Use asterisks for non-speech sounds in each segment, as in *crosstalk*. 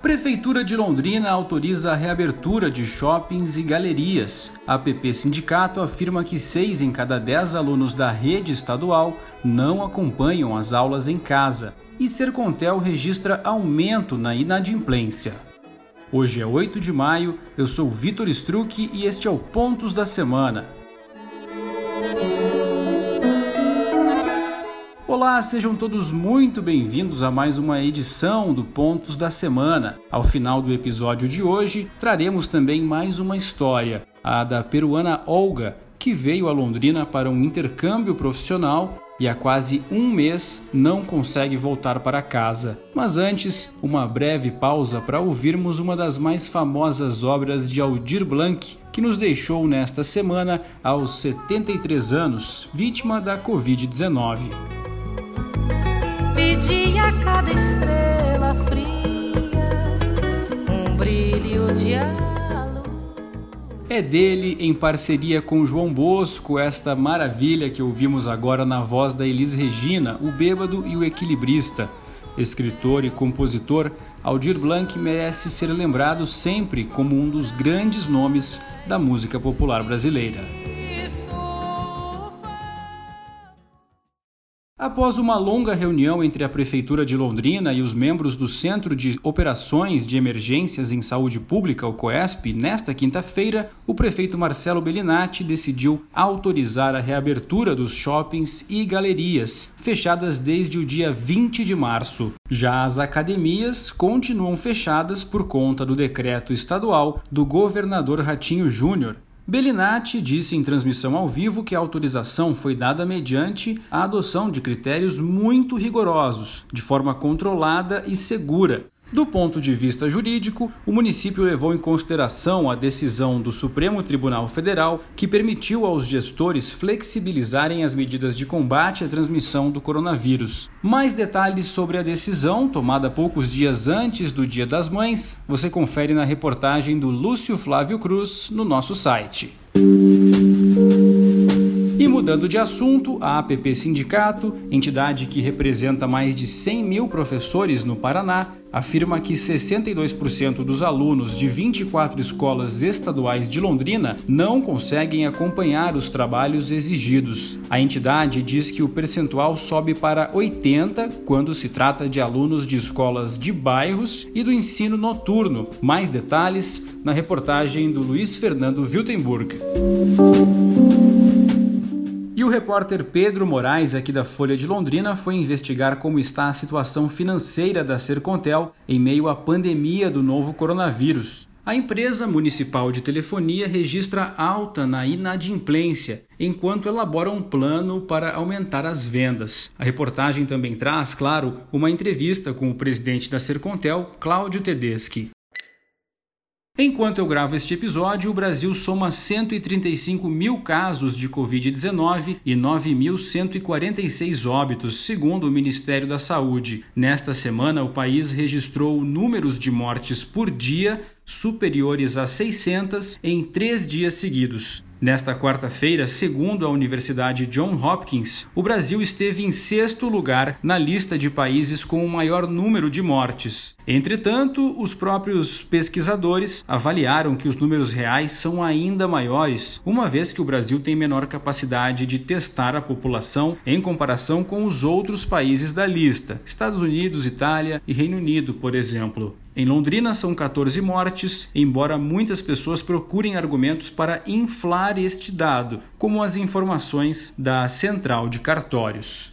Prefeitura de Londrina autoriza a reabertura de shoppings e galerias. A PP Sindicato afirma que seis em cada dez alunos da rede estadual não acompanham as aulas em casa. E Sercontel registra aumento na inadimplência. Hoje é 8 de maio, eu sou Vitor Struck e este é o Pontos da Semana. Olá, sejam todos muito bem-vindos a mais uma edição do Pontos da Semana. Ao final do episódio de hoje, traremos também mais uma história, a da peruana Olga, que veio a Londrina para um intercâmbio profissional e há quase um mês não consegue voltar para casa. Mas antes, uma breve pausa para ouvirmos uma das mais famosas obras de Aldir Blanc, que nos deixou nesta semana aos 73 anos, vítima da Covid-19 pedi a cada estrela fria um brilho de É dele, em parceria com João Bosco, esta maravilha que ouvimos agora na voz da Elis Regina, o bêbado e o equilibrista. Escritor e compositor, Aldir Blanc merece ser lembrado sempre como um dos grandes nomes da música popular brasileira. Após uma longa reunião entre a Prefeitura de Londrina e os membros do Centro de Operações de Emergências em Saúde Pública, o COESP, nesta quinta-feira, o prefeito Marcelo Bellinati decidiu autorizar a reabertura dos shoppings e galerias, fechadas desde o dia 20 de março. Já as academias continuam fechadas por conta do decreto estadual do governador Ratinho Júnior, Bellinati disse em transmissão ao vivo que a autorização foi dada mediante a adoção de critérios muito rigorosos, de forma controlada e segura, do ponto de vista jurídico, o município levou em consideração a decisão do Supremo Tribunal Federal que permitiu aos gestores flexibilizarem as medidas de combate à transmissão do coronavírus. Mais detalhes sobre a decisão, tomada poucos dias antes do Dia das Mães, você confere na reportagem do Lúcio Flávio Cruz no nosso site. Mudando de assunto, a APP Sindicato, entidade que representa mais de 100 mil professores no Paraná, afirma que 62% dos alunos de 24 escolas estaduais de Londrina não conseguem acompanhar os trabalhos exigidos. A entidade diz que o percentual sobe para 80 quando se trata de alunos de escolas de bairros e do ensino noturno. Mais detalhes na reportagem do Luiz Fernando Wiltenburg. E o repórter Pedro Moraes, aqui da Folha de Londrina, foi investigar como está a situação financeira da Sercontel em meio à pandemia do novo coronavírus. A empresa municipal de telefonia registra alta na inadimplência, enquanto elabora um plano para aumentar as vendas. A reportagem também traz, claro, uma entrevista com o presidente da Sercontel, Cláudio Tedeschi. Enquanto eu gravo este episódio, o Brasil soma 135 mil casos de Covid-19 e 9.146 óbitos, segundo o Ministério da Saúde. Nesta semana, o país registrou números de mortes por dia superiores a 600 em três dias seguidos. Nesta quarta-feira, segundo a Universidade John Hopkins, o Brasil esteve em sexto lugar na lista de países com o maior número de mortes. Entretanto, os próprios pesquisadores avaliaram que os números reais são ainda maiores, uma vez que o Brasil tem menor capacidade de testar a população em comparação com os outros países da lista, Estados Unidos, Itália e Reino Unido, por exemplo. Em Londrina são 14 mortes, embora muitas pessoas procurem argumentos para inflar este dado, como as informações da Central de Cartórios.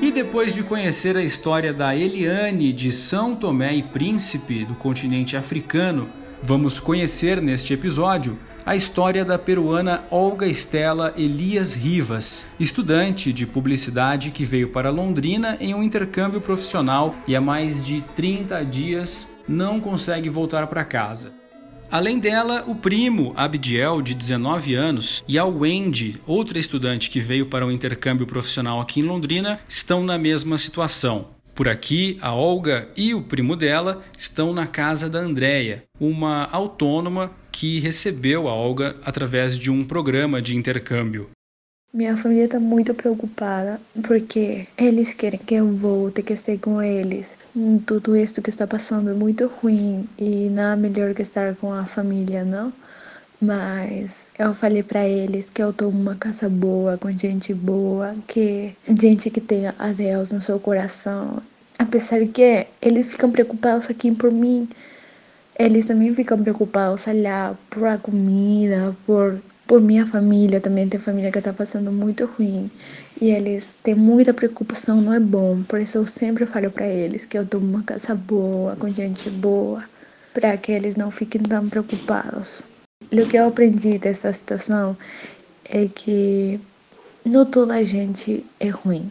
E depois de conhecer a história da Eliane de São Tomé e Príncipe do continente africano, vamos conhecer neste episódio a história da peruana Olga Estela Elias Rivas, estudante de publicidade que veio para Londrina em um intercâmbio profissional e há mais de 30 dias não consegue voltar para casa. Além dela, o primo Abdiel, de 19 anos, e a Wendy, outra estudante que veio para um intercâmbio profissional aqui em Londrina, estão na mesma situação. Por aqui, a Olga e o primo dela estão na casa da Andrea, uma autônoma que recebeu a Olga através de um programa de intercâmbio. Minha família está muito preocupada porque eles querem que eu volte, que esteja com eles. Tudo isso que está passando é muito ruim e nada melhor que estar com a família, não? Mas eu falei para eles que eu tô numa casa boa, com gente boa, que gente que tenha a Deus no seu coração. Apesar que eles ficam preocupados aqui por mim, eles também ficam preocupados lá por a comida, por por minha família também tem família que está passando muito ruim. E eles têm muita preocupação não é bom. Por isso eu sempre falo para eles que eu tô numa casa boa com gente boa para que eles não fiquem tão preocupados. O que eu aprendi dessa situação é que não toda gente é ruim.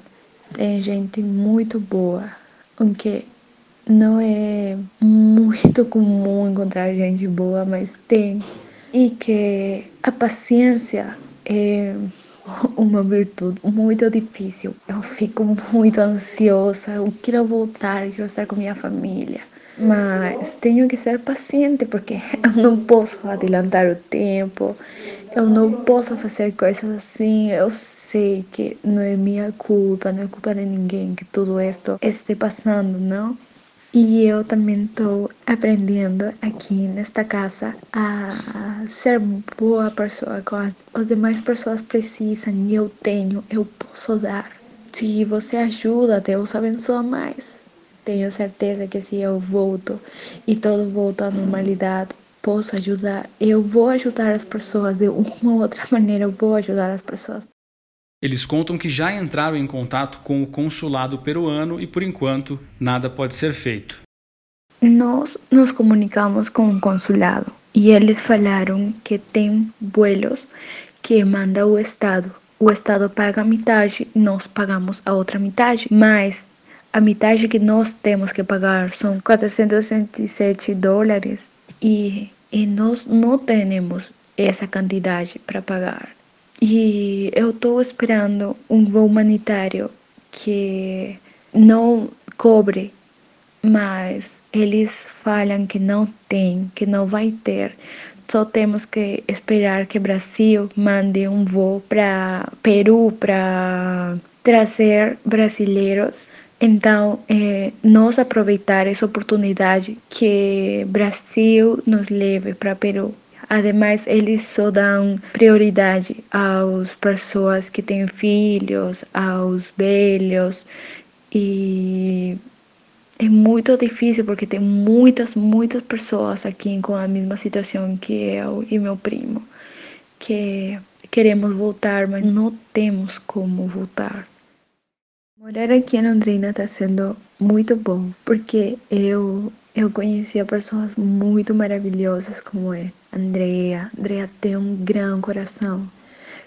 Tem gente muito boa, aunque não é muito comum encontrar gente boa, mas tem. E que a paciência é uma virtude muito difícil. Eu fico muito ansiosa, eu quero voltar, eu quero estar com minha família. Mas tenho que ser paciente porque eu não posso adiantar o tempo, eu não posso fazer coisas assim. Eu sei que não é minha culpa, não é culpa de ninguém que tudo isso esteja passando, não? E eu também estou aprendendo aqui nesta casa a ser boa pessoa com as, demais pessoas precisam e eu tenho, eu posso dar. Se você ajuda, Deus abençoa mais. Tenho certeza que se eu volto e tudo volta à normalidade, posso ajudar. Eu vou ajudar as pessoas de uma ou outra *laughs* maneira, eu vou ajudar as pessoas. Eles contam que já entraram em contato com o consulado peruano e, por enquanto, nada pode ser feito. Nós nos comunicamos com o consulado e eles falaram que tem vuelos que manda o Estado. O Estado paga metade, nós pagamos a outra metade, mas a metade que nós temos que pagar são 467 dólares e, e nós não temos essa quantidade para pagar. E eu estou esperando um voo humanitário que não cobre, mas eles falam que não tem, que não vai ter. Só temos que esperar que o Brasil mande um voo para Peru para trazer brasileiros então, é, nós aproveitar essa oportunidade que Brasil nos leve para Peru. Ademais, eles só dão prioridade às pessoas que têm filhos, aos velhos e é muito difícil porque tem muitas, muitas pessoas aqui com a mesma situação que eu e meu primo, que queremos voltar, mas não temos como voltar. Morar aqui em Londrina está sendo muito bom, porque eu eu conheci pessoas muito maravilhosas como é Andrea. Andrea tem um grande coração.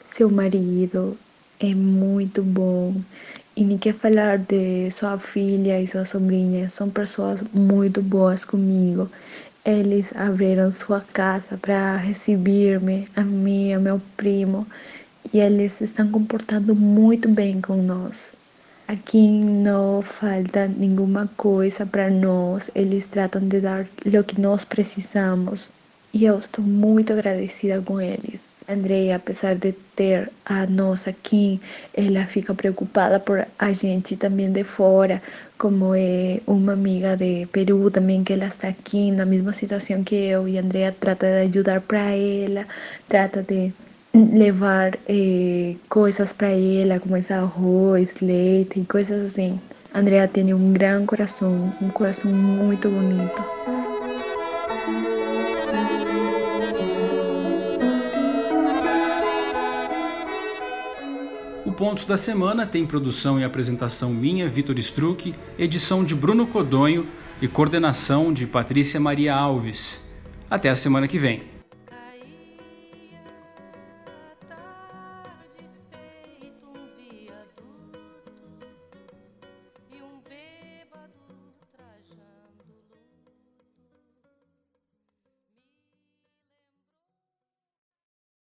Seu marido é muito bom. E nem quer falar de sua filha e sua sobrinha. São pessoas muito boas comigo. Eles abriram sua casa para receber-me, a mim, meu primo. E eles estão comportando muito bem nós. Aqui não falta nenhuma coisa para nós, eles tratam de dar o que nós precisamos e eu estou muito agradecida com eles. Andrea, apesar de ter a nós aqui, ela fica preocupada por a gente também de fora, como é uma amiga de Peru também que ela está aqui na mesma situação que eu e Andrea trata de ajudar para ela, trata de levar eh, coisas para ela, como esse arroz, leite e coisas assim. Andrea tem um grande coração, um coração muito bonito. O Pontos da Semana tem produção e apresentação minha, Vitor Struck, edição de Bruno Codonho e coordenação de Patrícia Maria Alves. Até a semana que vem.